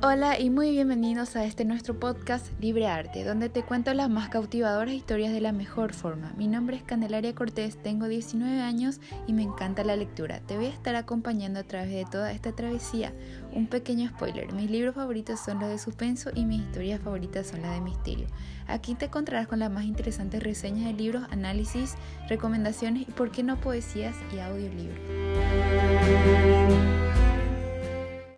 Hola y muy bienvenidos a este nuestro podcast Libre Arte, donde te cuento las más cautivadoras historias de la mejor forma. Mi nombre es Candelaria Cortés, tengo 19 años y me encanta la lectura. Te voy a estar acompañando a través de toda esta travesía. Un pequeño spoiler, mis libros favoritos son los de suspenso y mis historias favoritas son las de misterio. Aquí te encontrarás con las más interesantes reseñas de libros, análisis, recomendaciones y por qué no poesías y audiolibros.